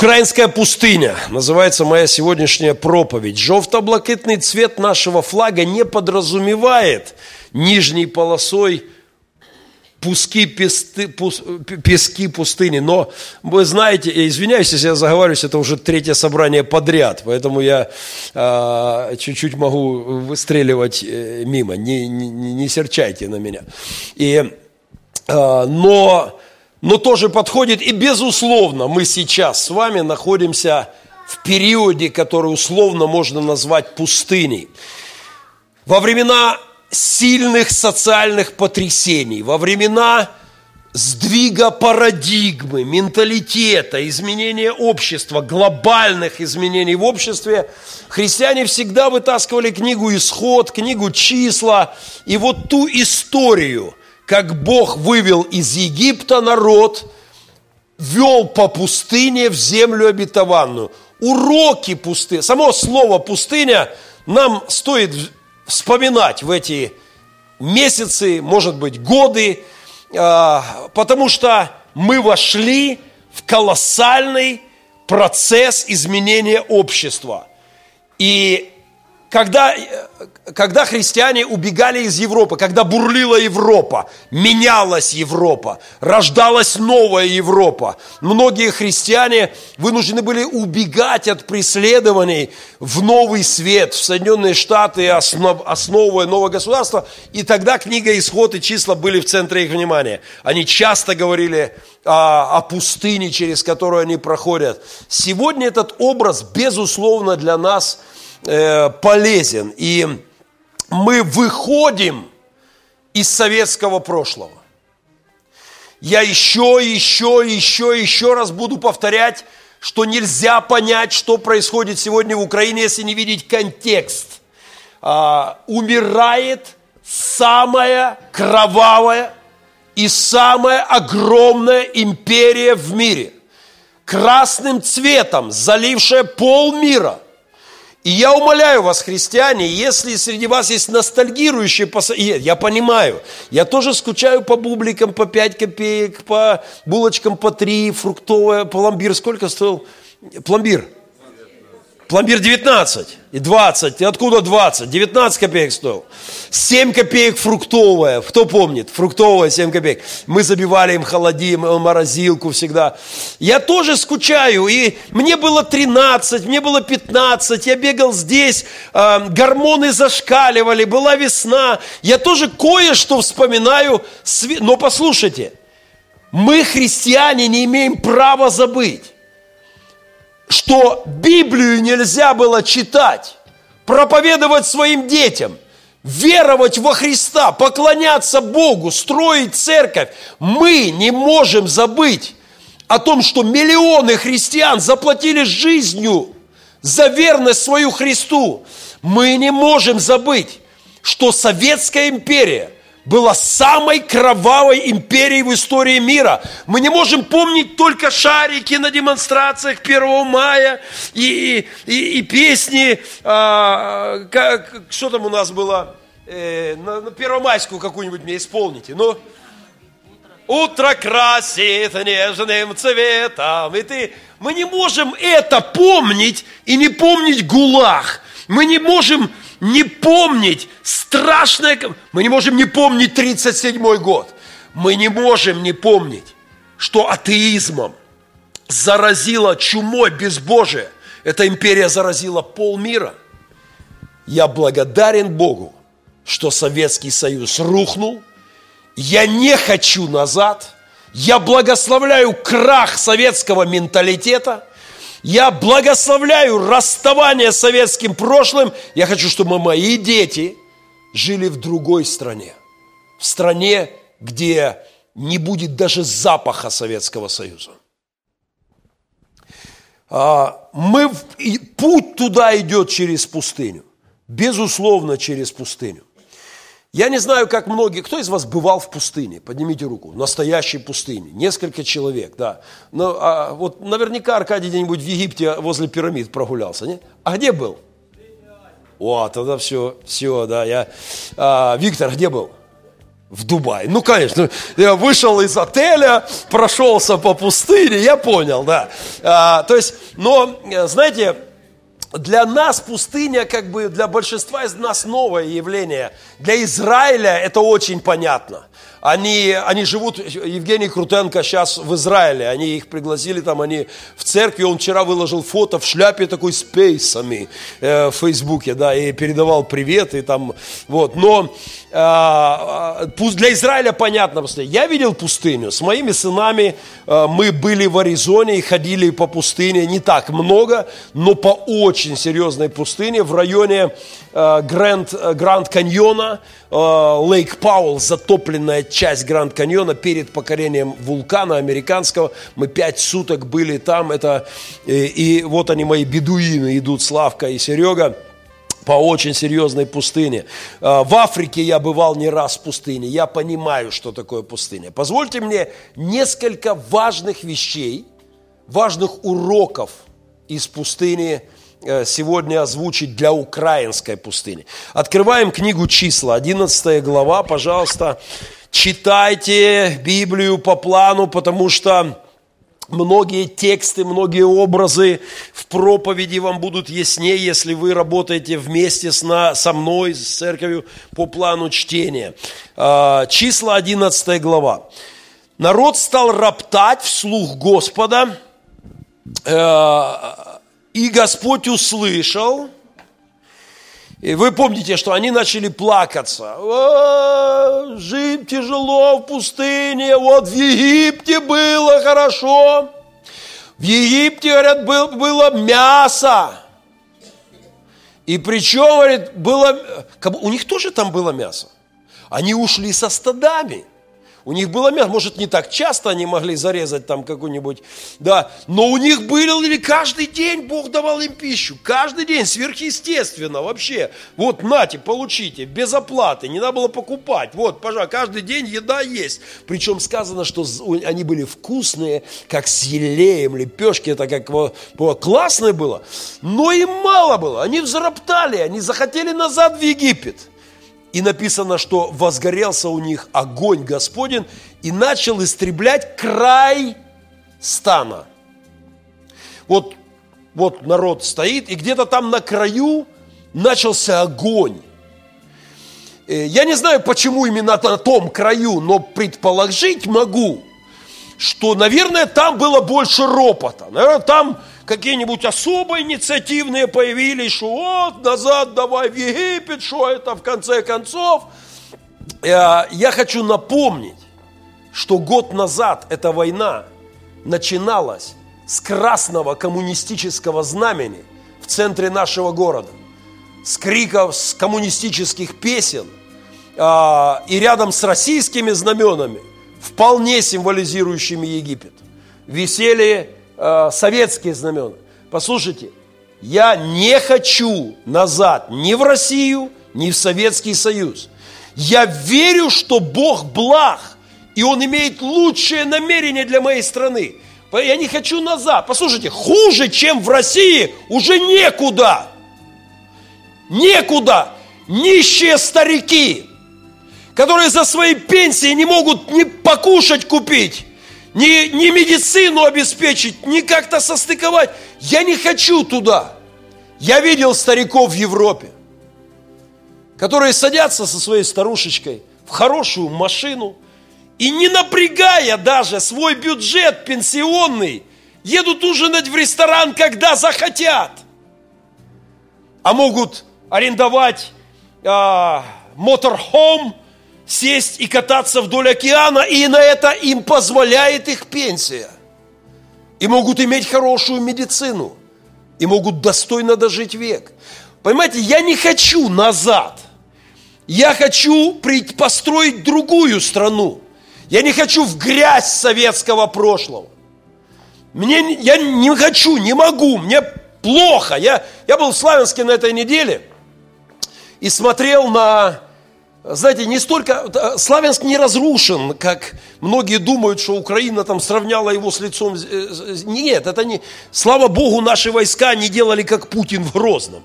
Украинская пустыня называется моя сегодняшняя проповедь. Жовто-блакитный цвет нашего флага не подразумевает нижней полосой пуски, песты, пус, пески пустыни. Но вы знаете, я извиняюсь, если я заговариваюсь, это уже третье собрание подряд, поэтому я э, чуть-чуть могу выстреливать э, мимо, не, не, не серчайте на меня. И, э, но но тоже подходит. И, безусловно, мы сейчас с вами находимся в периоде, который условно можно назвать пустыней. Во времена сильных социальных потрясений, во времена сдвига парадигмы, менталитета, изменения общества, глобальных изменений в обществе, христиане всегда вытаскивали книгу «Исход», книгу «Числа» и вот ту историю – как Бог вывел из Египта народ, вел по пустыне в землю обетованную. Уроки пустыни. Само слово пустыня нам стоит вспоминать в эти месяцы, может быть, годы, а, потому что мы вошли в колоссальный процесс изменения общества. И когда, когда христиане убегали из Европы, когда бурлила Европа, менялась Европа, рождалась новая Европа, многие христиане вынуждены были убегать от преследований в новый свет, в Соединенные Штаты, основ, основывая новое государство, и тогда книга «Исход» и «Числа» были в центре их внимания. Они часто говорили о, о пустыне, через которую они проходят. Сегодня этот образ, безусловно, для нас – Э, полезен. И мы выходим из советского прошлого. Я еще, еще, еще, еще раз буду повторять, что нельзя понять, что происходит сегодня в Украине, если не видеть контекст. А, умирает самая кровавая и самая огромная империя в мире. Красным цветом залившая полмира – и я умоляю вас, христиане, если среди вас есть ностальгирующие, я понимаю, я тоже скучаю по бубликам по 5 копеек, по булочкам по 3, фруктовая, пломбир сколько стоил? Пломбир – Пломбир 19 и 20. И откуда 20? 19 копеек стоил. 7 копеек фруктовая. Кто помнит? Фруктовая 7 копеек. Мы забивали им холодим, морозилку всегда. Я тоже скучаю. И мне было 13, мне было 15. Я бегал здесь. Э, гормоны зашкаливали. Была весна. Я тоже кое-что вспоминаю. Но послушайте. Мы, христиане, не имеем права забыть что Библию нельзя было читать, проповедовать своим детям, веровать во Христа, поклоняться Богу, строить церковь, мы не можем забыть о том, что миллионы христиан заплатили жизнью за верность свою Христу. Мы не можем забыть, что Советская империя – была самой кровавой империей в истории мира. Мы не можем помнить только шарики на демонстрациях 1 мая и, и, и песни, а, как, что там у нас было, э, на, на Первомайскую какую-нибудь мне исполните. Ну, утро красит нежным цветом. И ты, мы не можем это помнить и не помнить ГУЛАГ. Мы не можем не помнить страшное... Мы не можем не помнить 37 год. Мы не можем не помнить, что атеизмом заразила чумой безбожие. Эта империя заразила полмира. Я благодарен Богу, что Советский Союз рухнул. Я не хочу назад. Я благословляю крах советского менталитета – я благословляю расставание с советским прошлым. Я хочу, чтобы мои дети жили в другой стране. В стране, где не будет даже запаха Советского Союза. А, мы, путь туда идет через пустыню. Безусловно, через пустыню. Я не знаю, как многие, кто из вас бывал в пустыне? Поднимите руку. Настоящей пустыне. Несколько человек, да. Но, а, вот наверняка Аркадий где-нибудь в Египте возле пирамид прогулялся, не? А где был? О, тогда все, все, да. Я, а, Виктор, где был? в Дубай. Ну, конечно, я вышел из отеля, прошелся по пустыне, я понял, да. А, то есть, но, знаете, для нас пустыня, как бы для большинства из нас новое явление. Для Израиля это очень понятно. Они, они живут, Евгений Крутенко сейчас в Израиле, они их пригласили там, они в церкви, он вчера выложил фото в шляпе такой с пейсами э, в Фейсбуке, да, и передавал привет, и там, вот, но э, для Израиля понятно, я видел пустыню, с моими сынами э, мы были в Аризоне и ходили по пустыне, не так много, но по очень серьезной пустыне в районе э, Гранд, Гранд Каньона, э, Лейк Пауэлл, затопленная часть Гранд Каньона перед покорением вулкана американского. Мы пять суток были там. Это, и, э, и вот они, мои бедуины, идут Славка и Серега по очень серьезной пустыне. А, в Африке я бывал не раз в пустыне. Я понимаю, что такое пустыня. Позвольте мне несколько важных вещей, важных уроков из пустыни э, сегодня озвучить для украинской пустыни. Открываем книгу числа, 11 глава, пожалуйста. Читайте Библию по плану, потому что многие тексты, многие образы в проповеди вам будут яснее, если вы работаете вместе с, на, со мной, с церковью по плану чтения. А, числа 11 глава. Народ стал роптать вслух Господа, э, и Господь услышал – и вы помните, что они начали плакаться. О, жить тяжело в пустыне, вот в Египте было хорошо. В Египте, говорят, был, было мясо. И причем, говорит, было... У них тоже там было мясо. Они ушли со стадами. У них было мясо, может, не так часто они могли зарезать там какую-нибудь, да, но у них были каждый день Бог давал им пищу, каждый день, сверхъестественно вообще. Вот, нате, получите, без оплаты, не надо было покупать, вот, пожалуйста, каждый день еда есть. Причем сказано, что они были вкусные, как с елеем, лепешки, это как было, классное было, но им мало было, они взроптали, они захотели назад в Египет. И написано, что возгорелся у них огонь Господень и начал истреблять край стана. Вот, вот народ стоит, и где-то там на краю начался огонь. Э, я не знаю, почему именно на том краю, но предположить могу, что, наверное, там было больше ропота. Наверное, там какие-нибудь особо инициативные появились, что вот, назад давай в Египет, что это в конце концов. Э, я хочу напомнить, что год назад эта война начиналась с красного коммунистического знамени в центре нашего города, с криков, с коммунистических песен, э, и рядом с российскими знаменами, вполне символизирующими Египет, висели э, советские знамена. Послушайте, я не хочу назад ни в Россию, ни в Советский Союз. Я верю, что Бог благ, и Он имеет лучшее намерение для моей страны. Я не хочу назад. Послушайте, хуже, чем в России, уже некуда. Некуда. Нищие старики, которые за свои пенсии не могут ни покушать купить, ни, ни медицину обеспечить, ни как-то состыковать. Я не хочу туда. Я видел стариков в Европе, которые садятся со своей старушечкой в хорошую машину и не напрягая даже свой бюджет пенсионный, едут ужинать в ресторан, когда захотят. А могут арендовать а, моторхом сесть и кататься вдоль океана, и на это им позволяет их пенсия. И могут иметь хорошую медицину, и могут достойно дожить век. Понимаете, я не хочу назад. Я хочу построить другую страну. Я не хочу в грязь советского прошлого. Мне, я не хочу, не могу, мне плохо. Я, я был в Славянске на этой неделе и смотрел на знаете, не столько... Э, Славянск не разрушен, как многие думают, что Украина там сравняла его с лицом... Нет, это не... Слава Богу, наши войска не делали, как Путин в Грозном.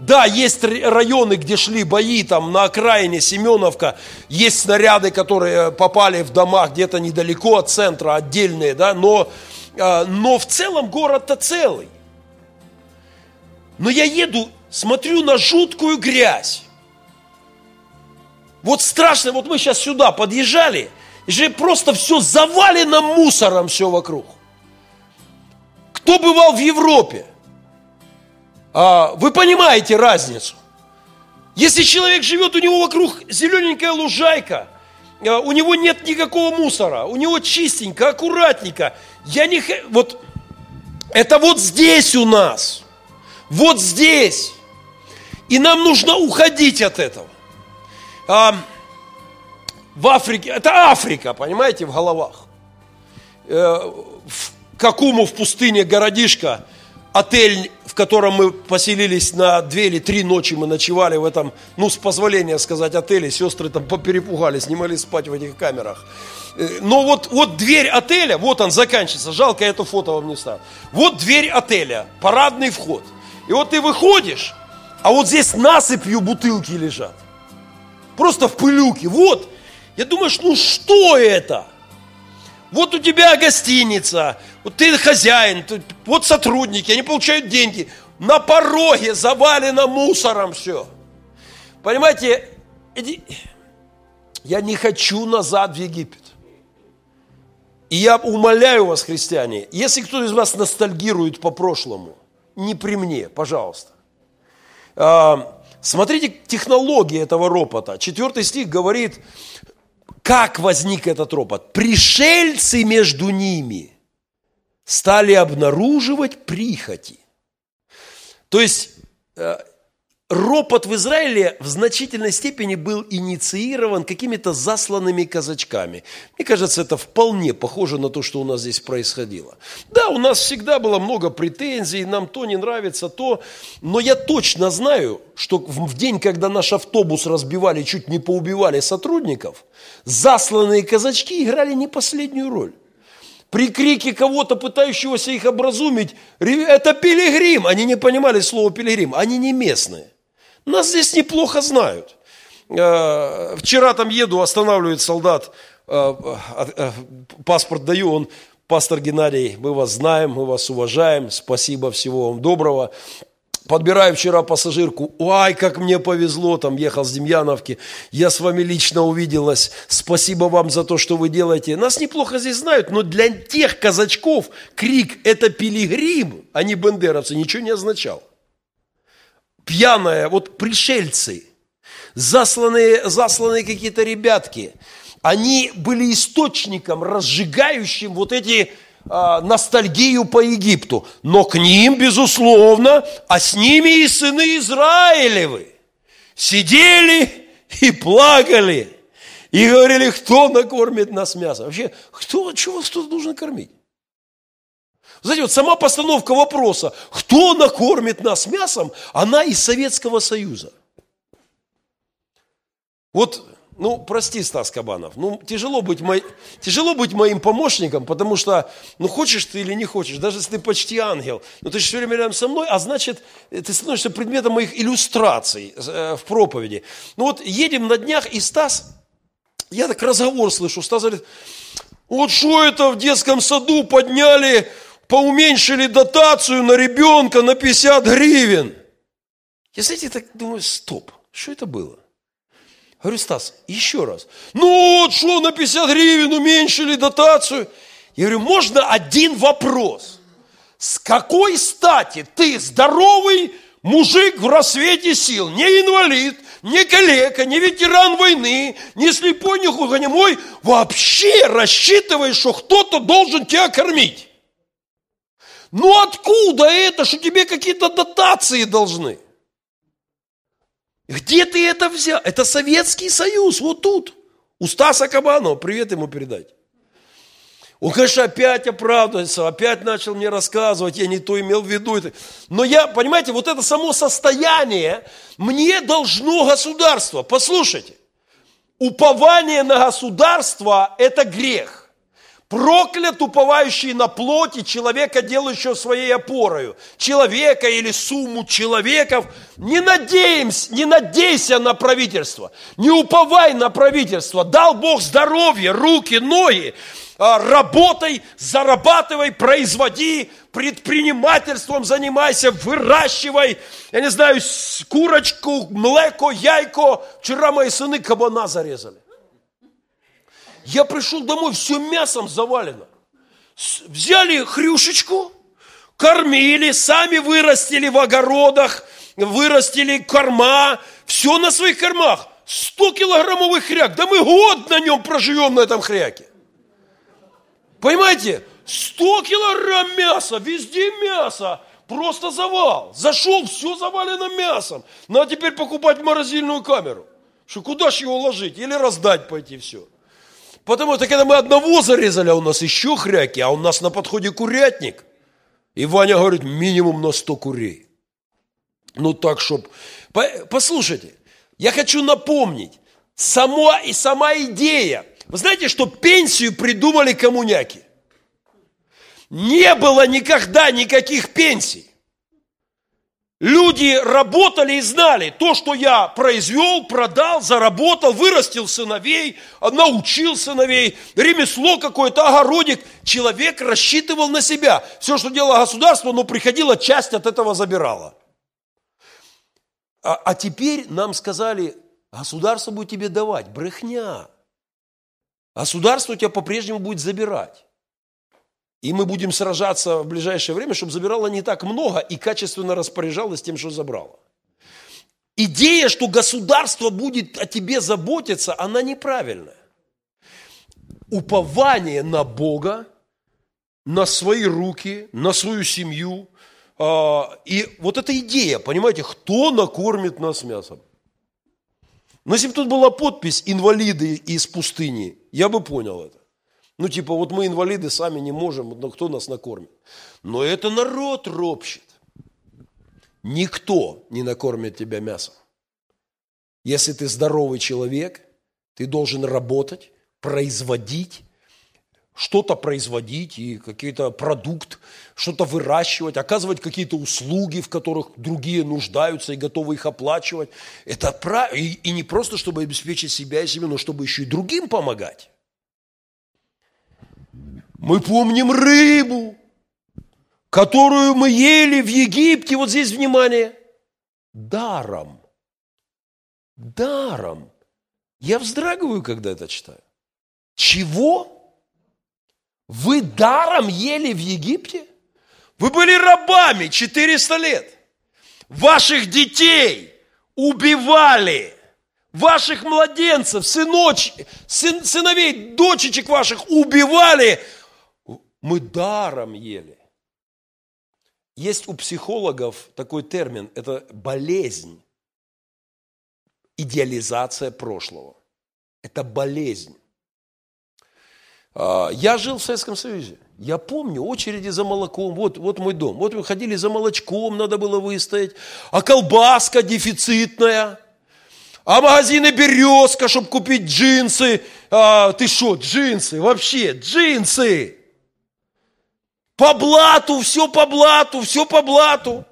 Да, есть районы, где шли бои, там на окраине Семеновка, есть снаряды, которые попали в дома где-то недалеко от центра, отдельные, да, но, а, но в целом город-то целый. Но я еду, смотрю на жуткую грязь. Вот страшно, вот мы сейчас сюда подъезжали, и же просто все завалено мусором все вокруг. Кто бывал в Европе? А, вы понимаете разницу. Если человек живет, у него вокруг зелененькая лужайка, а, у него нет никакого мусора, у него чистенько, аккуратненько. Я не... Вот это вот здесь у нас. Вот здесь. И нам нужно уходить от этого. А, в Африке, это Африка, понимаете, в головах. Э, в Какому в пустыне городишко – отель, в котором мы поселились на две или три ночи, мы ночевали в этом, ну, с позволения сказать, отеле, сестры там поперепугались, не могли спать в этих камерах. Э, но вот, вот дверь отеля, вот он заканчивается, жалко, я это фото вам не ставлю. Вот дверь отеля, парадный вход. И вот ты выходишь, а вот здесь насыпью бутылки лежат. Просто в пылюке. Вот. Я думаю, ну что это? Вот у тебя гостиница, вот ты хозяин, вот сотрудники, они получают деньги. На пороге завалено мусором все. Понимаете, я не хочу назад в Египет. И я умоляю вас, христиане, если кто из вас ностальгирует по прошлому, не при мне, пожалуйста. Смотрите технологии этого ропота. Четвертый стих говорит, как возник этот ропот? Пришельцы между ними стали обнаруживать прихоти. То есть э, ропот в Израиле в значительной степени был инициирован какими-то засланными казачками. Мне кажется, это вполне похоже на то, что у нас здесь происходило. Да, у нас всегда было много претензий, нам то не нравится, то, но я точно знаю, что в день, когда наш автобус разбивали, чуть не поубивали сотрудников, засланные казачки играли не последнюю роль при крике кого-то, пытающегося их образумить, это пилигрим. Они не понимали слово пилигрим, они не местные. Нас здесь неплохо знают. Э, вчера там еду, останавливает солдат, э, э, паспорт даю, он, пастор Геннадий, мы вас знаем, мы вас уважаем, спасибо, всего вам доброго. Подбираю вчера пассажирку, ой, как мне повезло, там ехал с Демьяновки, я с вами лично увиделась, спасибо вам за то, что вы делаете. Нас неплохо здесь знают, но для тех казачков крик «это пилигрим», а не бендеровцы, ничего не означал. Пьяная, вот пришельцы, засланные, засланные какие-то ребятки, они были источником, разжигающим вот эти а, ностальгию по Египту, но к ним, безусловно, а с ними и сыны Израилевы сидели и плакали, и говорили, кто накормит нас мясом. Вообще, кто, чего вас кто должен кормить? Знаете, вот сама постановка вопроса, кто накормит нас мясом, она из Советского Союза. Вот ну, прости, Стас Кабанов, ну, тяжело быть, мой, тяжело быть моим помощником, потому что, ну, хочешь ты или не хочешь, даже если ты почти ангел, но ты же все время рядом со мной, а значит, ты становишься предметом моих иллюстраций э, в проповеди. Ну, вот едем на днях, и Стас, я так разговор слышу, Стас говорит, вот что это в детском саду подняли, поуменьшили дотацию на ребенка на 50 гривен. Я, знаете, так думаю, стоп, что это было? Говорю, Стас, еще раз. Ну вот что, на 50 гривен уменьшили дотацию? Я говорю, можно один вопрос? С какой стати ты здоровый мужик в рассвете сил, не инвалид, не калека, не ветеран войны, не слепой, не глухонемой, вообще рассчитываешь, что кто-то должен тебя кормить? Ну откуда это, что тебе какие-то дотации должны? Где ты это взял? Это Советский Союз, вот тут. У Стаса Кабанова, привет ему передать. Он, конечно, опять оправдывается, опять начал мне рассказывать, я не то имел в виду. Но я, понимаете, вот это само состояние мне должно государство. Послушайте, упование на государство – это грех. Проклят уповающий на плоти человека, делающего своей опорою. Человека или сумму человеков. Не надеемся, не надейся на правительство. Не уповай на правительство. Дал Бог здоровье, руки, ноги. А, работай, зарабатывай, производи, предпринимательством занимайся, выращивай, я не знаю, курочку, млеко, яйко. Вчера мои сыны кабана зарезали. Я пришел домой, все мясом завалено. Взяли хрюшечку, кормили, сами вырастили в огородах, вырастили корма, все на своих кормах. 100 килограммовый хряк, да мы год на нем проживем на этом хряке. Понимаете, 100 килограмм мяса, везде мясо, просто завал. Зашел, все завалено мясом. Надо теперь покупать морозильную камеру. Что куда же его ложить? Или раздать пойти все. Потому что когда мы одного зарезали, а у нас еще хряки, а у нас на подходе курятник. И Ваня говорит, минимум на 100 курей. Ну так, чтоб... Послушайте, я хочу напомнить, сама, и сама идея. Вы знаете, что пенсию придумали коммуняки? Не было никогда никаких пенсий. Люди работали и знали, то, что я произвел, продал, заработал, вырастил сыновей, научил сыновей, ремесло какое-то, огородик. Человек рассчитывал на себя. Все, что делало государство, но приходила, часть от этого забирала. А, а теперь нам сказали, государство будет тебе давать. Брехня. Государство тебя по-прежнему будет забирать. И мы будем сражаться в ближайшее время, чтобы забирало не так много и качественно распоряжалось тем, что забрало. Идея, что государство будет о тебе заботиться, она неправильная. Упование на Бога, на свои руки, на свою семью. А, и вот эта идея, понимаете, кто накормит нас мясом? Но если бы тут была подпись «инвалиды из пустыни», я бы понял это. Ну, типа, вот мы инвалиды сами не можем, но кто нас накормит? Но это народ ропщет. Никто не накормит тебя мясом. Если ты здоровый человек, ты должен работать, производить, что-то производить и какой-то продукт, что-то выращивать, оказывать какие-то услуги, в которых другие нуждаются и готовы их оплачивать. Это прав... и, и не просто, чтобы обеспечить себя и себе, но чтобы еще и другим помогать. Мы помним рыбу, которую мы ели в Египте, вот здесь внимание, даром. Даром. Я вздрагиваю, когда это читаю. Чего? Вы даром ели в Египте? Вы были рабами 400 лет. Ваших детей убивали. Ваших младенцев, сыноч, сын, сыновей, дочечек ваших убивали мы даром ели. Есть у психологов такой термин, это болезнь, идеализация прошлого. Это болезнь. А, я жил в Советском Союзе. Я помню очереди за молоком. Вот, вот мой дом. Вот мы ходили за молочком, надо было выстоять. А колбаска дефицитная. А магазины березка, чтобы купить джинсы. А, ты что, джинсы? Вообще, джинсы. По блату, все по блату, все по блату.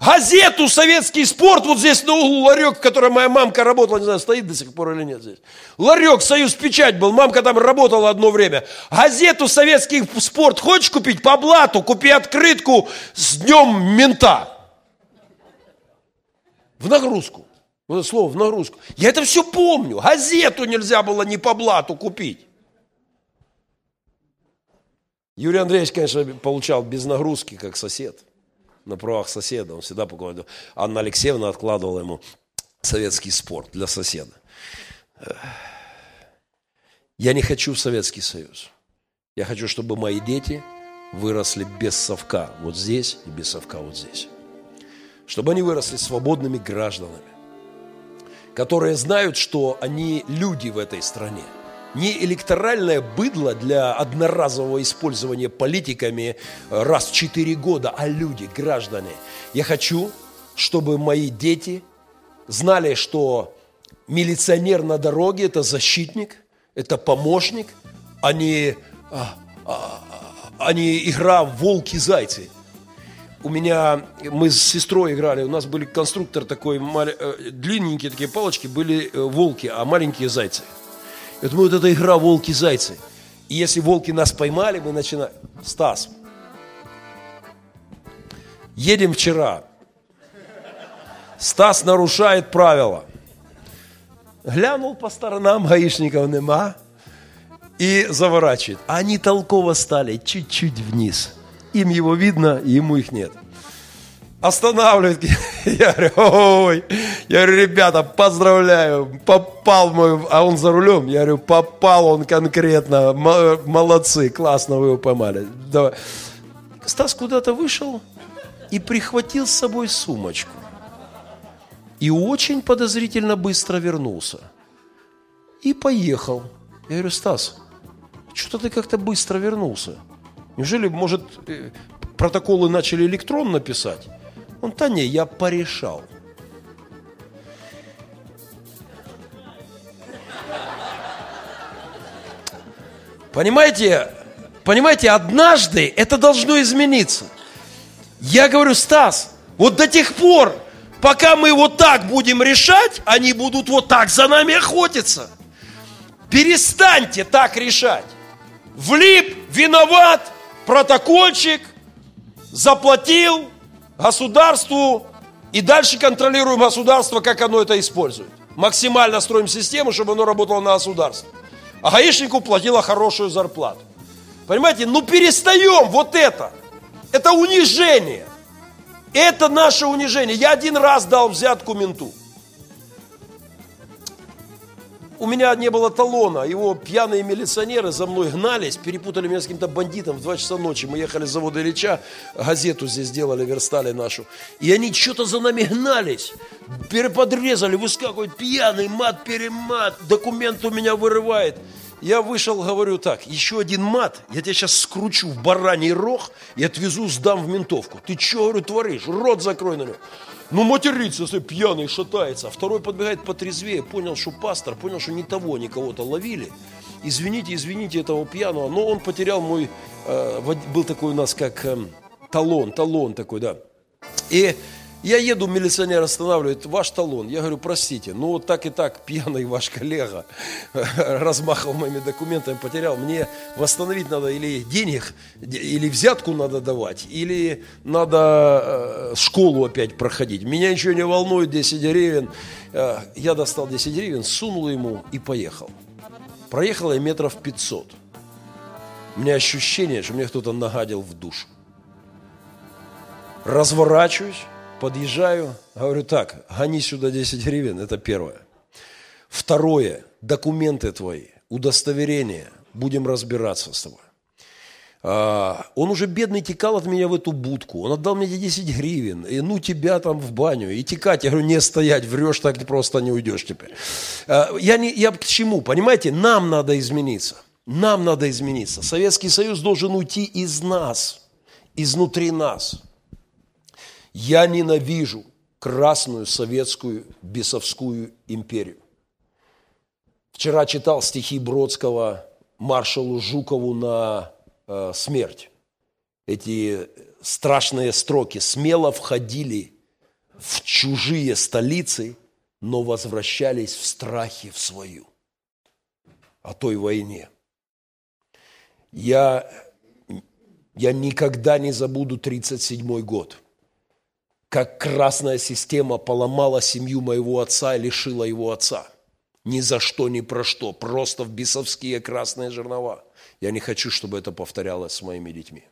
Газету «Советский спорт» вот здесь на углу ларек, в котором моя мамка работала, не знаю, стоит до сих пор или нет здесь. Ларек «Союз Печать» был, мамка там работала одно время. Газету «Советский спорт» хочешь купить? По блату, купи открытку с днем мента. В нагрузку. Вот это слово в нагрузку. Я это все помню. Газету нельзя было не по блату купить. Юрий Андреевич, конечно, получал без нагрузки, как сосед, на правах соседа. Он всегда покупал. Анна Алексеевна откладывала ему советский спорт для соседа. Я не хочу в Советский Союз. Я хочу, чтобы мои дети выросли без совка вот здесь и без совка вот здесь. Чтобы они выросли свободными гражданами, которые знают, что они люди в этой стране – не электоральное быдло для одноразового использования политиками раз в четыре года, а люди, граждане. Я хочу, чтобы мои дети знали, что милиционер на дороге – это защитник, это помощник, а не, а, а, а не игра волки-зайцы. У меня, мы с сестрой играли, у нас были конструктор такой, э, длинненькие такие палочки, были э, волки, а маленькие зайцы. Мы вот эта игра волки-зайцы. И если волки нас поймали, мы начинаем... Стас, едем вчера. Стас нарушает правила. Глянул по сторонам, гаишников нема. И заворачивает. Они толково стали чуть-чуть вниз. Им его видно, ему их нет. Останавливает. Я говорю, ой. Я говорю, ребята, поздравляю. Попал мой... А он за рулем. Я говорю, попал он конкретно. Молодцы, классно вы его поймали. Давай. Стас куда-то вышел и прихватил с собой сумочку. И очень подозрительно быстро вернулся. И поехал. Я говорю, Стас, что-то ты как-то быстро вернулся. Неужели, может, э, протоколы начали электронно писать? Он, да не, я порешал. Понимаете, понимаете, однажды это должно измениться. Я говорю, Стас, вот до тех пор, пока мы вот так будем решать, они будут вот так за нами охотиться. Перестаньте так решать. Влип, виноват, протокольчик, заплатил государству и дальше контролируем государство, как оно это использует. Максимально строим систему, чтобы оно работало на государство. А гаишнику платила хорошую зарплату. Понимаете, ну перестаем вот это. Это унижение. Это наше унижение. Я один раз дал взятку менту. У меня не было талона, его пьяные милиционеры за мной гнались, перепутали меня с каким-то бандитом в 2 часа ночи. Мы ехали с завода Ильича, газету здесь делали, верстали нашу. И они что-то за нами гнались, переподрезали, выскакивают пьяный, мат-перемат, документ у меня вырывает. Я вышел, говорю так, еще один мат, я тебя сейчас скручу в бараний рог и отвезу, сдам в ментовку. Ты что, говорю, творишь? Рот закрой на него. Ну, матерится, если пьяный шатается. А второй подбегает потрезвее, понял, что пастор, понял, что не того, ни кого-то ловили. Извините, извините этого пьяного, но он потерял мой, э, был такой у нас как э, талон, талон такой, да. И я еду, милиционер останавливает, ваш талон. Я говорю, простите, ну вот так и так пьяный ваш коллега размахал моими документами, потерял. Мне восстановить надо или денег, или взятку надо давать, или надо э, школу опять проходить. Меня ничего не волнует, 10 гривен. Э, я достал 10 гривен, сунул ему и поехал. Проехал я метров 500. У меня ощущение, что мне кто-то нагадил в душу. Разворачиваюсь, Подъезжаю, говорю так, гони сюда 10 гривен, это первое. Второе, документы твои, удостоверение, будем разбираться с тобой. А, он уже бедный текал от меня в эту будку. Он отдал мне 10 гривен. И ну тебя там в баню. И текать. Я говорю, не стоять, врешь, так просто не уйдешь теперь. А, я, не, я к чему? Понимаете, нам надо измениться. Нам надо измениться. Советский Союз должен уйти из нас, изнутри нас. Я ненавижу красную советскую бесовскую империю. Вчера читал стихи Бродского маршалу Жукову на э, смерть. Эти страшные строки. Смело входили в чужие столицы, но возвращались в страхе в свою. О той войне. Я, я никогда не забуду 1937 год – как красная система поломала семью моего отца и лишила его отца. Ни за что, ни про что. Просто в бесовские красные жернова. Я не хочу, чтобы это повторялось с моими детьми.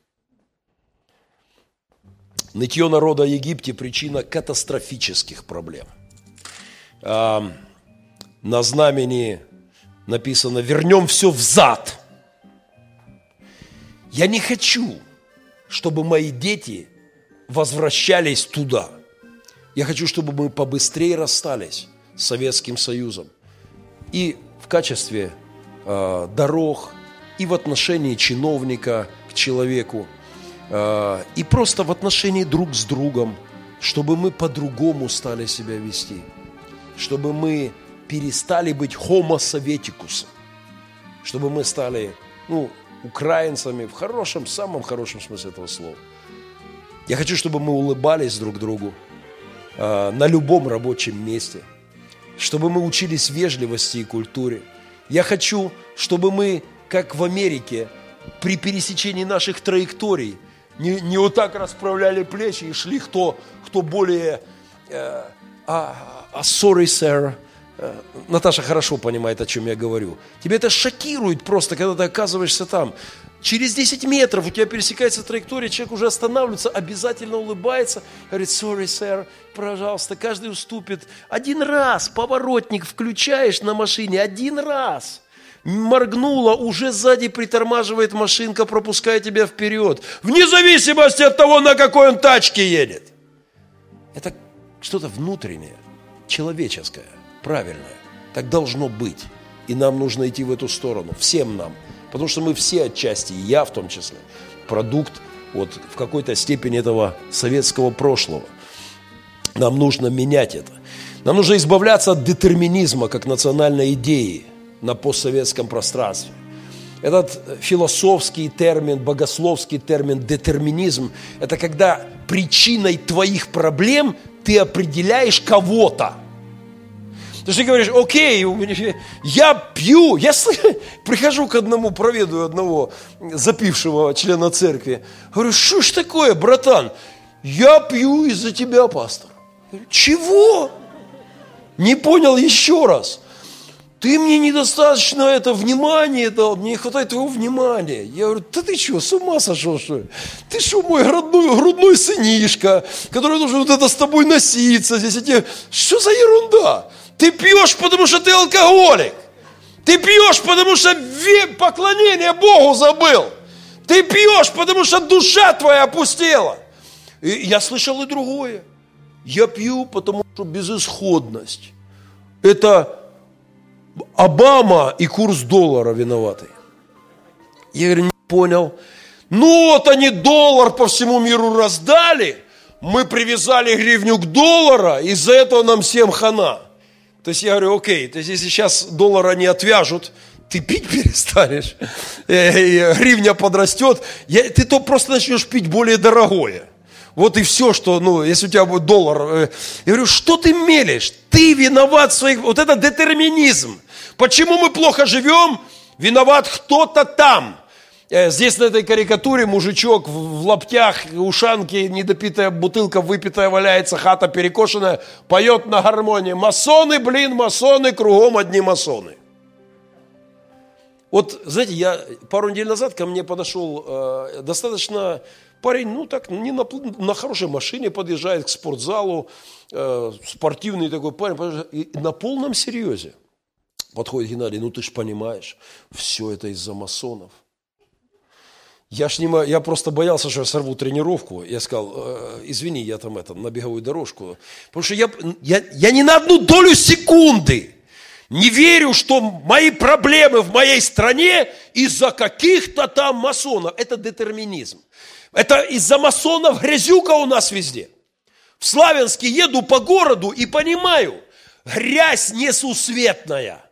Нытье народа Египте – причина катастрофических проблем. На знамени написано «Вернем все взад». Я не хочу, чтобы мои дети – возвращались туда. Я хочу, чтобы мы побыстрее расстались с Советским Союзом. И в качестве э, дорог, и в отношении чиновника к человеку, э, и просто в отношении друг с другом, чтобы мы по-другому стали себя вести, чтобы мы перестали быть homo советикусом, чтобы мы стали, ну, украинцами в хорошем, самом хорошем смысле этого слова. Я хочу, чтобы мы улыбались друг другу э, на любом рабочем месте, чтобы мы учились вежливости и культуре. Я хочу, чтобы мы, как в Америке, при пересечении наших траекторий, не, не вот так расправляли плечи и шли кто, кто более... Э, а, а, sorry, sir, Наташа хорошо понимает, о чем я говорю. Тебе это шокирует просто, когда ты оказываешься там. Через 10 метров у тебя пересекается траектория, человек уже останавливается, обязательно улыбается, говорит, sorry, sir, пожалуйста, каждый уступит. Один раз поворотник включаешь на машине, один раз. Моргнула, уже сзади притормаживает машинка, пропуская тебя вперед. Вне зависимости от того, на какой он тачке едет. Это что-то внутреннее, человеческое правильное. Так должно быть. И нам нужно идти в эту сторону. Всем нам. Потому что мы все отчасти, и я в том числе, продукт вот в какой-то степени этого советского прошлого. Нам нужно менять это. Нам нужно избавляться от детерминизма как национальной идеи на постсоветском пространстве. Этот философский термин, богословский термин детерминизм – это когда причиной твоих проблем ты определяешь кого-то – ты говоришь, окей, я пью, я прихожу к одному, проведу одного запившего члена церкви. Говорю, что ж такое, братан? Я пью из-за тебя, пастор. Чего? Не понял еще раз. Ты мне недостаточно это внимание дал, мне не хватает твоего внимания. Я говорю, да ты что, с ума сошел, что ли? Ты что, мой грудной, грудной сынишка, который должен вот это с тобой носиться здесь, эти... что за ерунда? Ты пьешь, потому что ты алкоголик. Ты пьешь, потому что поклонение Богу забыл. Ты пьешь, потому что душа твоя опустела. И я слышал и другое. Я пью, потому что безысходность. Это Обама и курс доллара виноваты. Я говорю, не понял. Ну вот они доллар по всему миру раздали, мы привязали гривню к доллару, из-за этого нам всем хана. То есть я говорю, окей, то есть если сейчас доллара не отвяжут, ты пить перестанешь, и гривня подрастет, я, ты то просто начнешь пить более дорогое. Вот и все, что, ну, если у тебя будет доллар. Э, я говорю, что ты мелешь? Ты виноват в своих... Вот это детерминизм. Почему мы плохо живем? Виноват кто-то там. Э, здесь на этой карикатуре мужичок в лаптях, ушанки, недопитая бутылка выпитая валяется, хата перекошенная, поет на гармонии. Масоны, блин, масоны, кругом одни масоны. Вот, знаете, я пару недель назад ко мне подошел э, достаточно парень, ну так, не на, на хорошей машине подъезжает к спортзалу, э, спортивный такой парень, и на полном серьезе подходит Геннадий, ну ты ж понимаешь, все это из-за масонов – я ж не, я просто боялся, что я сорву тренировку. Я сказал, э, извини, я там это, на беговую дорожку. Потому что я, я, я ни на одну долю секунды не верю, что мои проблемы в моей стране из-за каких-то там масонов. Это детерминизм. Это из-за масонов грязюка у нас везде. В Славянске еду по городу и понимаю, грязь несусветная.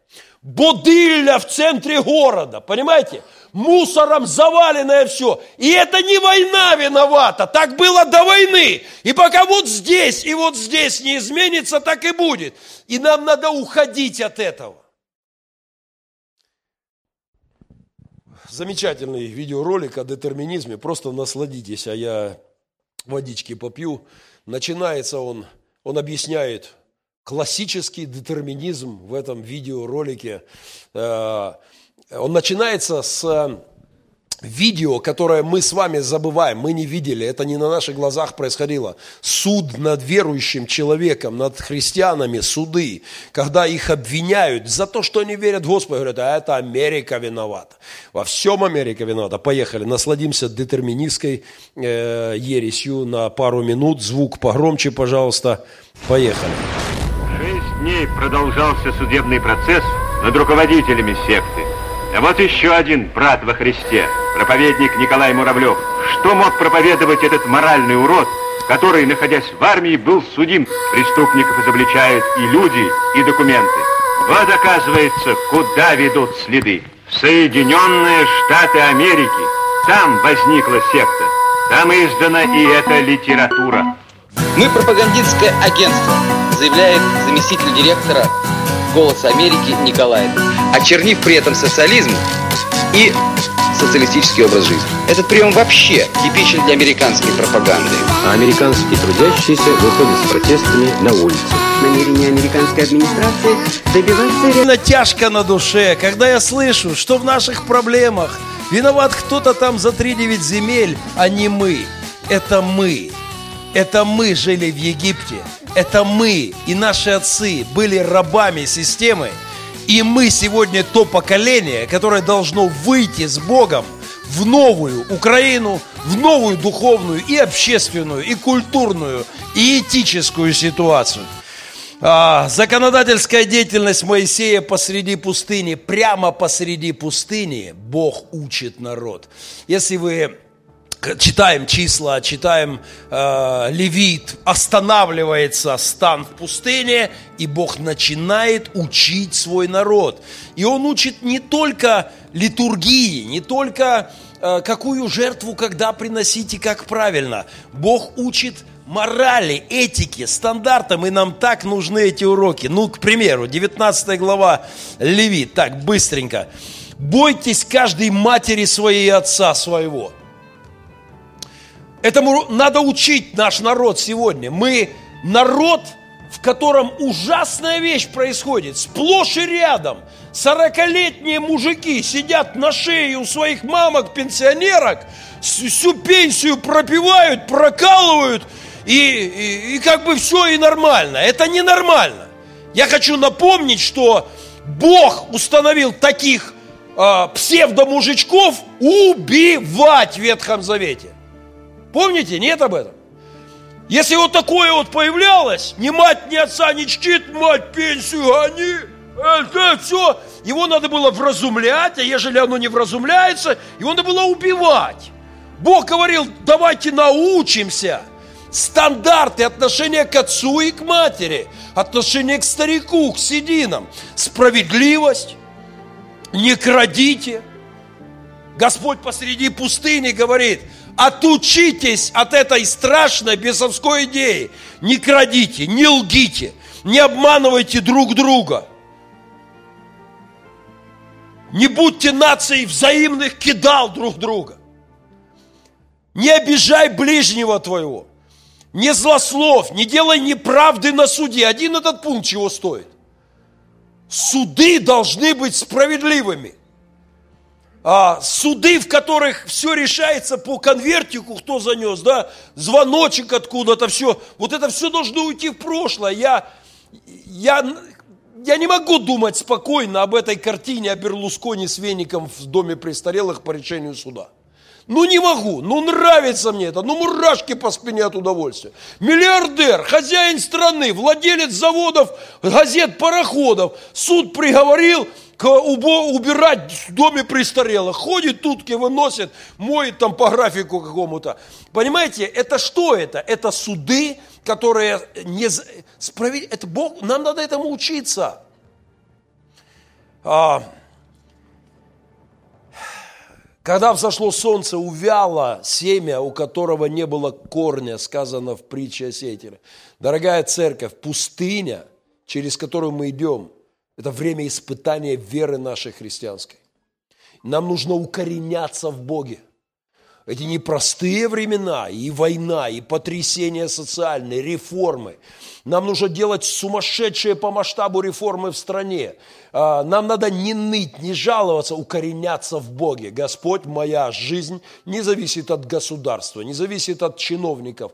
Бодылля в центре города, понимаете? Мусором заваленное все. И это не война виновата, так было до войны. И пока вот здесь и вот здесь не изменится, так и будет. И нам надо уходить от этого. Замечательный видеоролик о детерминизме, просто насладитесь, а я водички попью. Начинается он, он объясняет классический детерминизм в этом видеоролике. Он начинается с э, видео, которое мы с вами забываем, мы не видели, это не на наших глазах происходило. Суд над верующим человеком, над христианами, суды, когда их обвиняют за то, что они верят в Господа, говорят, а это Америка виновата. Во всем Америка виновата. Поехали, насладимся детерминистской э, ересью на пару минут. Звук погромче, пожалуйста. Поехали. Шесть дней продолжался судебный процесс над руководителями секты. А вот еще один брат во Христе, проповедник Николай Муравлев. Что мог проповедовать этот моральный урод, который, находясь в армии, был судим? Преступников изобличают и люди, и документы. Вот, оказывается, куда ведут следы. Соединенные Штаты Америки. Там возникла секта. Там издана и эта литература. Мы пропагандистское агентство, заявляет заместитель директора «Голоса Америки» Николаев, очернив при этом социализм и социалистический образ жизни. Этот прием вообще типичен для американской пропаганды. А американские трудящиеся выходят с протестами на улицу. Намерение американской администрации добиваться... Тяжко на душе, когда я слышу, что в наших проблемах виноват кто-то там за 3-9 земель, а не мы. Это мы. Это мы жили в Египте. Это мы и наши отцы были рабами системы. И мы сегодня то поколение, которое должно выйти с Богом в новую Украину, в новую духовную и общественную, и культурную, и этическую ситуацию. А, законодательская деятельность Моисея посреди пустыни, прямо посреди пустыни Бог учит народ. Если вы читаем числа, читаем э, Левит, останавливается стан в пустыне, и Бог начинает учить свой народ. И Он учит не только литургии, не только э, какую жертву когда приносить и как правильно. Бог учит морали, этики, стандартам, и нам так нужны эти уроки. Ну, к примеру, 19 глава Левит, так, быстренько. «Бойтесь каждой матери своей и отца своего». Этому надо учить наш народ сегодня. Мы народ, в котором ужасная вещь происходит, сплошь и рядом. Сорокалетние мужики сидят на шее у своих мамок, пенсионерок, всю пенсию пропивают, прокалывают, и, и, и как бы все и нормально. Это ненормально. Я хочу напомнить, что Бог установил таких э, псевдомужичков убивать в Ветхом Завете. Помните, нет об этом? Если вот такое вот появлялось, ни мать, ни отца не чтит, мать пенсию гони, это все, его надо было вразумлять, а ежели оно не вразумляется, его надо было убивать. Бог говорил, давайте научимся стандарты отношения к отцу и к матери, отношения к старику, к сединам, справедливость, не крадите. Господь посреди пустыни говорит – Отучитесь от этой страшной бесовской идеи. Не крадите, не лгите, не обманывайте друг друга. Не будьте нацией взаимных кидал друг друга. Не обижай ближнего твоего. Не злослов, не делай неправды на суде. Один этот пункт чего стоит? Суды должны быть справедливыми – а, суды, в которых все решается по конвертику, кто занес, да, звоночек откуда-то, все, вот это все должно уйти в прошлое. Я, я, я не могу думать спокойно об этой картине о Берлусконе с веником в доме престарелых по решению суда. Ну не могу, ну нравится мне это, ну мурашки по спине от удовольствия. Миллиардер, хозяин страны, владелец заводов, газет, пароходов. Суд приговорил, убирать в доме престарелых. Ходит, тутки выносит, моет там по графику какому-то. Понимаете, это что это? Это суды, которые не справедливы. Это Бог, нам надо этому учиться. А, когда взошло солнце, увяло семя, у которого не было корня, сказано в притче о сеятеле. Дорогая церковь, пустыня, через которую мы идем – это время испытания веры нашей христианской. Нам нужно укореняться в Боге. Эти непростые времена, и война, и потрясения социальные, реформы. Нам нужно делать сумасшедшие по масштабу реформы в стране. А, нам надо не ныть, не жаловаться, укореняться в Боге. Господь, моя жизнь не зависит от государства, не зависит от чиновников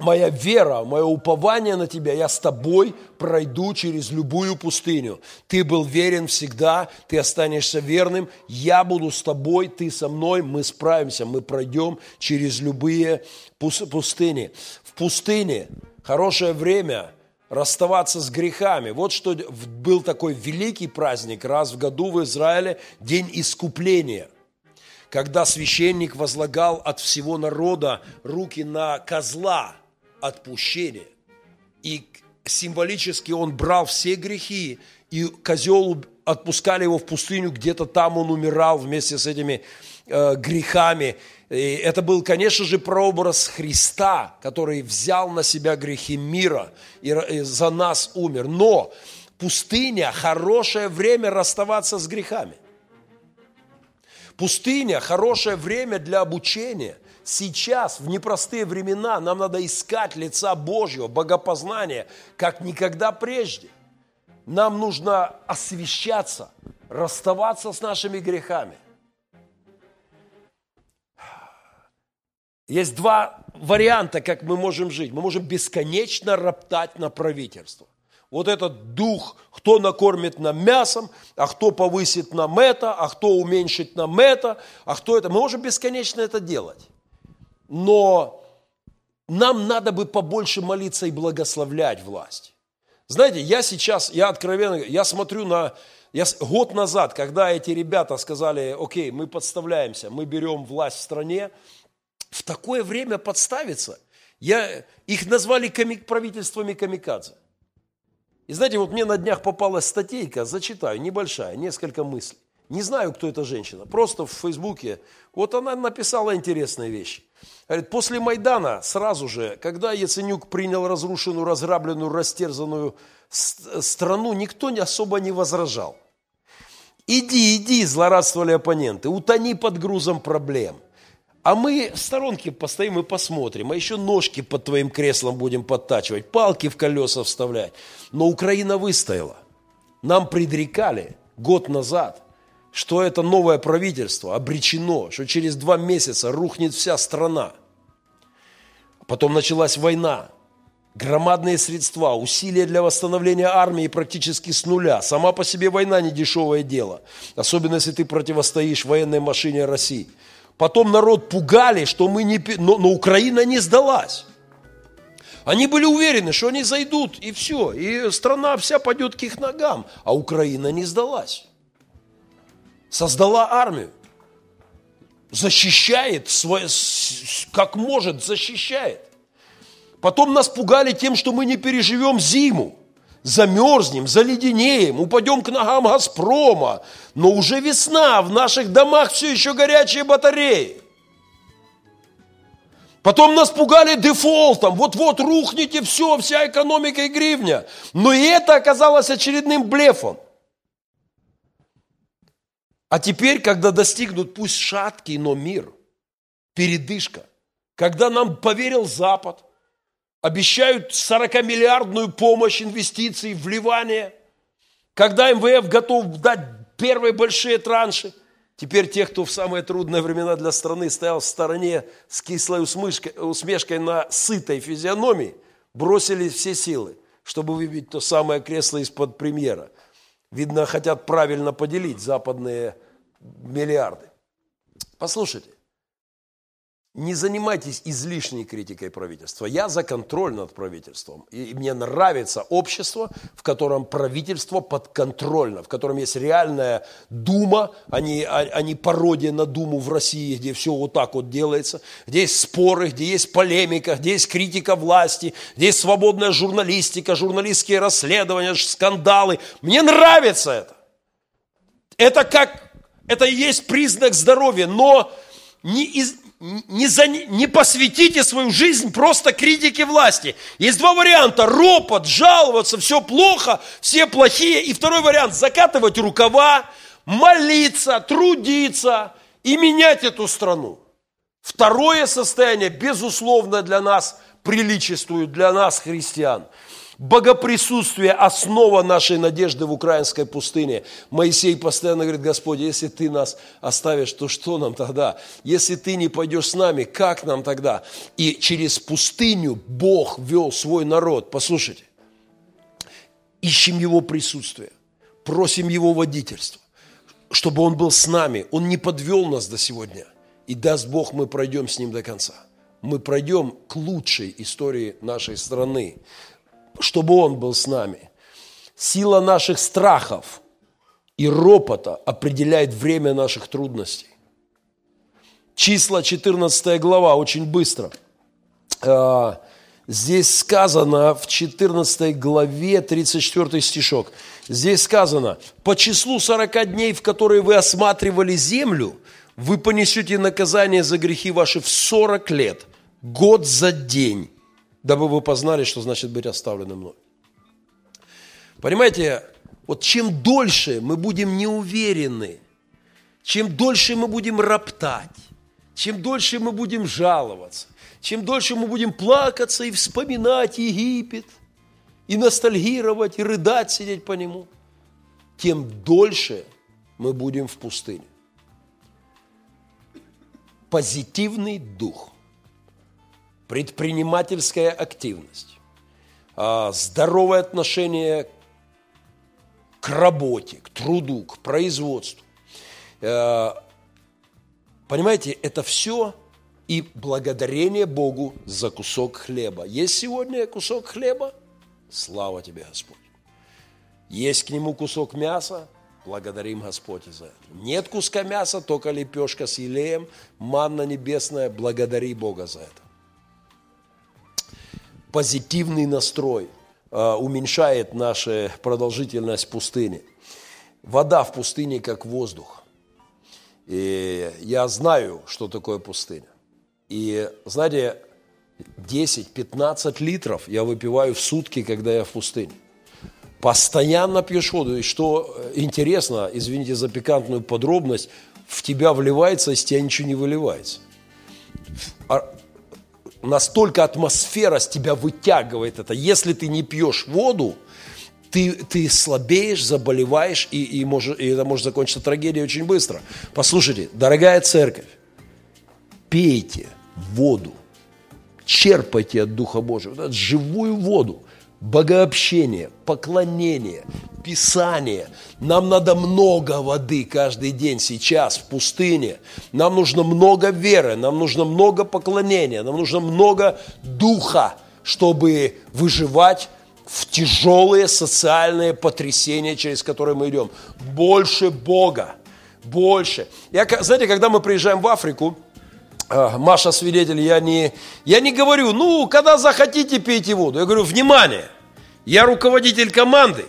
моя вера, мое упование на Тебя, я с Тобой пройду через любую пустыню. Ты был верен всегда, Ты останешься верным, я буду с Тобой, Ты со мной, мы справимся, мы пройдем через любые пустыни. В пустыне хорошее время расставаться с грехами. Вот что был такой великий праздник раз в году в Израиле, День искупления – когда священник возлагал от всего народа руки на козла, отпущения. И символически он брал все грехи, и козел отпускали его в пустыню, где-то там он умирал вместе с этими э, грехами. И это был, конечно же, прообраз Христа, который взял на себя грехи мира и, и за нас умер. Но пустыня – хорошее время расставаться с грехами. Пустыня – хорошее время для обучения. Сейчас, в непростые времена, нам надо искать лица Божьего, богопознания, как никогда прежде. Нам нужно освещаться, расставаться с нашими грехами. Есть два варианта, как мы можем жить. Мы можем бесконечно роптать на правительство вот этот дух, кто накормит нам мясом, а кто повысит нам это, а кто уменьшит нам это, а кто это. Мы можем бесконечно это делать. Но нам надо бы побольше молиться и благословлять власть. Знаете, я сейчас, я откровенно, я смотрю на, я, год назад, когда эти ребята сказали, окей, мы подставляемся, мы берем власть в стране, в такое время подставиться, я, их назвали комик, правительствами камикадзе. И знаете, вот мне на днях попалась статейка, зачитаю, небольшая, несколько мыслей. Не знаю, кто эта женщина, просто в Фейсбуке. Вот она написала интересные вещи. Говорит, после Майдана сразу же, когда Яценюк принял разрушенную, разграбленную, растерзанную страну, никто особо не возражал. Иди, иди, злорадствовали оппоненты, утони под грузом проблем – а мы в сторонке постоим и посмотрим, а еще ножки под твоим креслом будем подтачивать, палки в колеса вставлять. Но Украина выстояла. Нам предрекали год назад, что это новое правительство обречено, что через два месяца рухнет вся страна. Потом началась война, громадные средства, усилия для восстановления армии практически с нуля. Сама по себе война не дешевое дело, особенно если ты противостоишь военной машине России – Потом народ пугали, что мы не... Но, но Украина не сдалась. Они были уверены, что они зайдут, и все. И страна вся пойдет к их ногам. А Украина не сдалась. Создала армию. Защищает, свой, как может, защищает. Потом нас пугали тем, что мы не переживем зиму замерзнем, заледенеем, упадем к ногам Газпрома. Но уже весна, в наших домах все еще горячие батареи. Потом нас пугали дефолтом, вот-вот рухнете все, вся экономика и гривня. Но и это оказалось очередным блефом. А теперь, когда достигнут, пусть шаткий, но мир, передышка, когда нам поверил Запад – обещают 40-миллиардную помощь, инвестиции, вливание. Когда МВФ готов дать первые большие транши, теперь те, кто в самые трудные времена для страны стоял в стороне с кислой усмешкой, усмешкой на сытой физиономии, бросили все силы, чтобы выбить то самое кресло из-под премьера. Видно, хотят правильно поделить западные миллиарды. Послушайте, не занимайтесь излишней критикой правительства. Я за контроль над правительством. И мне нравится общество, в котором правительство подконтрольно, в котором есть реальная дума, а не, а, а не пародия на думу в России, где все вот так вот делается, где есть споры, где есть полемика, где есть критика власти, где есть свободная журналистика, журналистские расследования, скандалы. Мне нравится это. Это как, это и есть признак здоровья, но не, из, не, за, не посвятите свою жизнь просто критике власти. Есть два варианта. Ропот, жаловаться, все плохо, все плохие. И второй вариант – закатывать рукава, молиться, трудиться и менять эту страну. Второе состояние, безусловно, для нас приличествует, для нас, христиан – Богоприсутствие – основа нашей надежды в украинской пустыне. Моисей постоянно говорит, Господь, если ты нас оставишь, то что нам тогда? Если ты не пойдешь с нами, как нам тогда? И через пустыню Бог вел свой народ. Послушайте, ищем Его присутствие, просим Его водительства, чтобы Он был с нами. Он не подвел нас до сегодня. И даст Бог, мы пройдем с Ним до конца. Мы пройдем к лучшей истории нашей страны чтобы Он был с нами. Сила наших страхов и ропота определяет время наших трудностей. Числа 14 глава, очень быстро. А, Здесь сказано в 14 главе 34 стишок. Здесь сказано, по числу 40 дней, в которые вы осматривали землю, вы понесете наказание за грехи ваши в 40 лет, год за день, дабы вы познали, что значит быть оставленным мной. Понимаете, вот чем дольше мы будем неуверены, чем дольше мы будем роптать, чем дольше мы будем жаловаться, чем дольше мы будем плакаться и вспоминать Египет, и ностальгировать, и рыдать, сидеть по нему, тем дольше мы будем в пустыне. Позитивный дух, предпринимательская активность, а, здоровое отношение к работе, к труду, к производству. Э, понимаете, это все и благодарение Богу за кусок хлеба. Есть сегодня кусок хлеба? Слава тебе, Господь. Есть к нему кусок мяса? Благодарим Господь за это. Нет куска мяса, только лепешка с елеем, манна небесная, благодари Бога за это. Позитивный настрой э, уменьшает нашу продолжительность пустыни. Вода в пустыне как воздух. И я знаю, что такое пустыня. И, знаете, 10-15 литров я выпиваю в сутки, когда я в пустыне. Постоянно пьешь воду. И что интересно, извините за пикантную подробность, в тебя вливается, из тебя ничего не выливается. Настолько атмосфера с тебя вытягивает это. Если ты не пьешь воду, ты, ты слабеешь, заболеваешь, и, и, может, и это может закончиться трагедией очень быстро. Послушайте, дорогая церковь, пейте – воду. Черпайте от Духа Божьего, вот живую воду, богообщение, поклонение, Писание. Нам надо много воды каждый день сейчас в пустыне. Нам нужно много веры, нам нужно много поклонения, нам нужно много духа, чтобы выживать в тяжелые социальные потрясения, через которые мы идем. Больше Бога, больше. Я, знаете, когда мы приезжаем в Африку, Маша свидетель, я не, я не говорю, ну, когда захотите, пейте воду. Я говорю, внимание, я руководитель команды.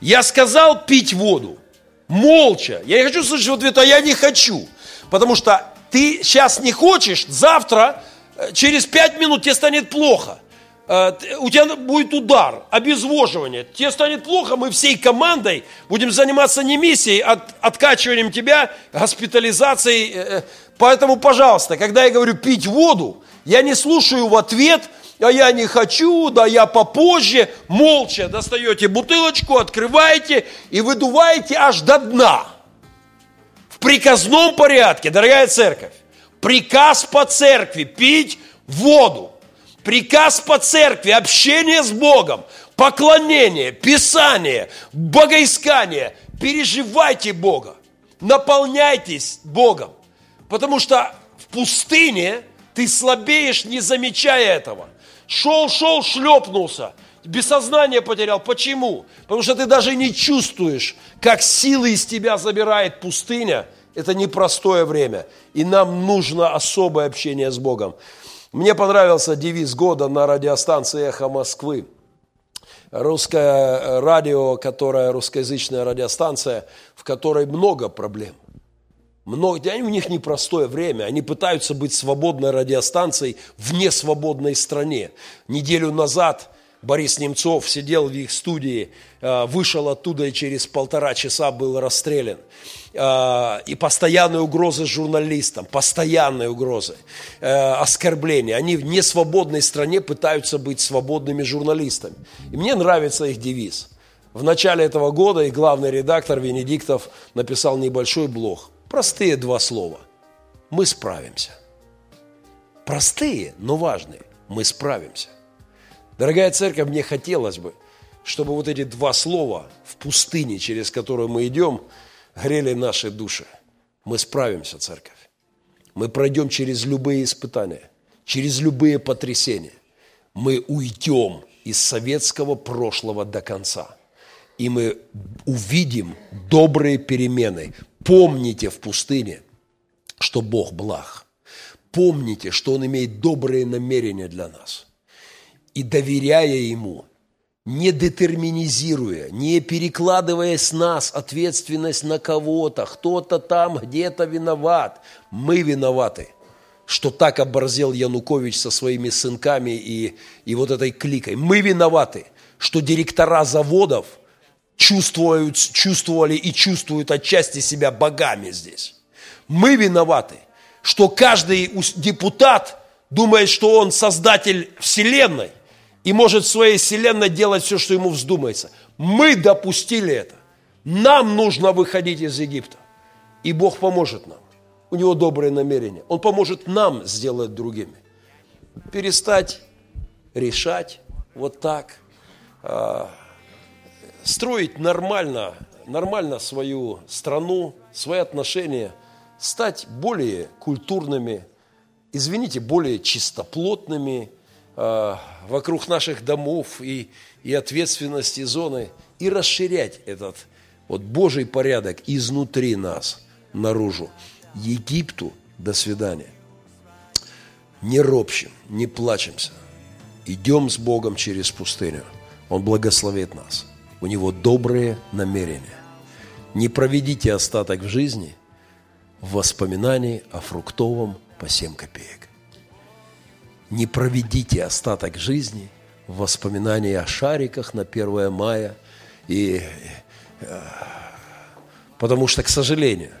Я сказал пить воду, молча. Я не хочу слышать в ответ, а я не хочу. Потому что ты сейчас не хочешь, завтра, э, через пять минут тебе станет плохо. Э, у тебя будет удар, обезвоживание. Тебе станет плохо, мы всей командой будем заниматься не миссией, а откачиванием тебя, госпитализацией, э, Поэтому, пожалуйста, когда я говорю пить воду, я не слушаю в ответ, а я не хочу, да я попозже, молча достаете бутылочку, открываете и выдуваете аж до дна. В приказном порядке, дорогая церковь, приказ по церкви пить воду. Приказ по церкви, общение с Богом, поклонение, писание, богоискание. Переживайте Бога, наполняйтесь Богом. Потому что в пустыне ты слабеешь, не замечая этого. Шел, шел, шлепнулся. Без сознания потерял. Почему? Потому что ты даже не чувствуешь, как силы из тебя забирает пустыня. Это непростое время. И нам нужно особое общение с Богом. Мне понравился девиз года на радиостанции «Эхо Москвы». Русское радио, которая русскоязычная радиостанция, в которой много проблем. Много, у них непростое время, они пытаются быть свободной радиостанцией в несвободной стране. Неделю назад Борис Немцов сидел в их студии, э, вышел оттуда и через полтора часа был расстрелян. Э, и постоянные угрозы журналистам, постоянные угрозы, э, оскорбления. Они в несвободной стране пытаются быть свободными журналистами. И мне нравится их девиз. В начале этого года и главный редактор Венедиктов написал небольшой блог – Простые два слова. Мы справимся. Простые, но важные. Мы справимся. Дорогая церковь, мне хотелось бы, чтобы вот эти два слова в пустыне, через которую мы идем, грели наши души. Мы справимся, церковь. Мы пройдем через любые испытания, через любые потрясения. Мы уйдем из советского прошлого до конца. И мы увидим добрые перемены, Помните в пустыне, что Бог благ. Помните, что Он имеет добрые намерения для нас. и доверяя Ему, не детерминизируя, не перекладывая с нас ответственность на кого-то, кто-то там где-то виноват. Мы виноваты, что так оборзел Янукович со своими сынками и, и вот этой кликой. Мы виноваты, что директора заводов чувствуют, чувствовали и чувствуют отчасти себя богами здесь. Мы виноваты, что каждый депутат думает, что он создатель вселенной – и может в своей вселенной делать все, что ему вздумается. Мы допустили это. Нам нужно выходить из Египта. И Бог поможет нам. У него добрые намерения. Он поможет нам сделать другими. Перестать решать вот так. Строить нормально, нормально свою страну, свои отношения. Стать более культурными, извините, более чистоплотными, а, вокруг наших домов и, и ответственности зоны, и расширять этот вот Божий порядок изнутри нас, наружу. Египту до свидания. Не ропщим, не плачемся. Идем с Богом через пустыню. Он благословит нас. У Него добрые намерения. Не проведите остаток в жизни в воспоминании о фруктовом по 7 копеек не проведите остаток жизни в воспоминании о шариках на 1 мая. И, э, потому что, к сожалению,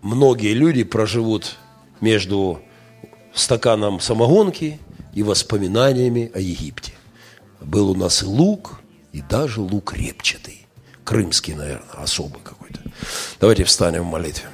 многие люди проживут между стаканом самогонки и воспоминаниями о Египте. Был у нас и лук, и даже лук репчатый. Крымский, наверное, особый какой-то. Давайте встанем в молитве.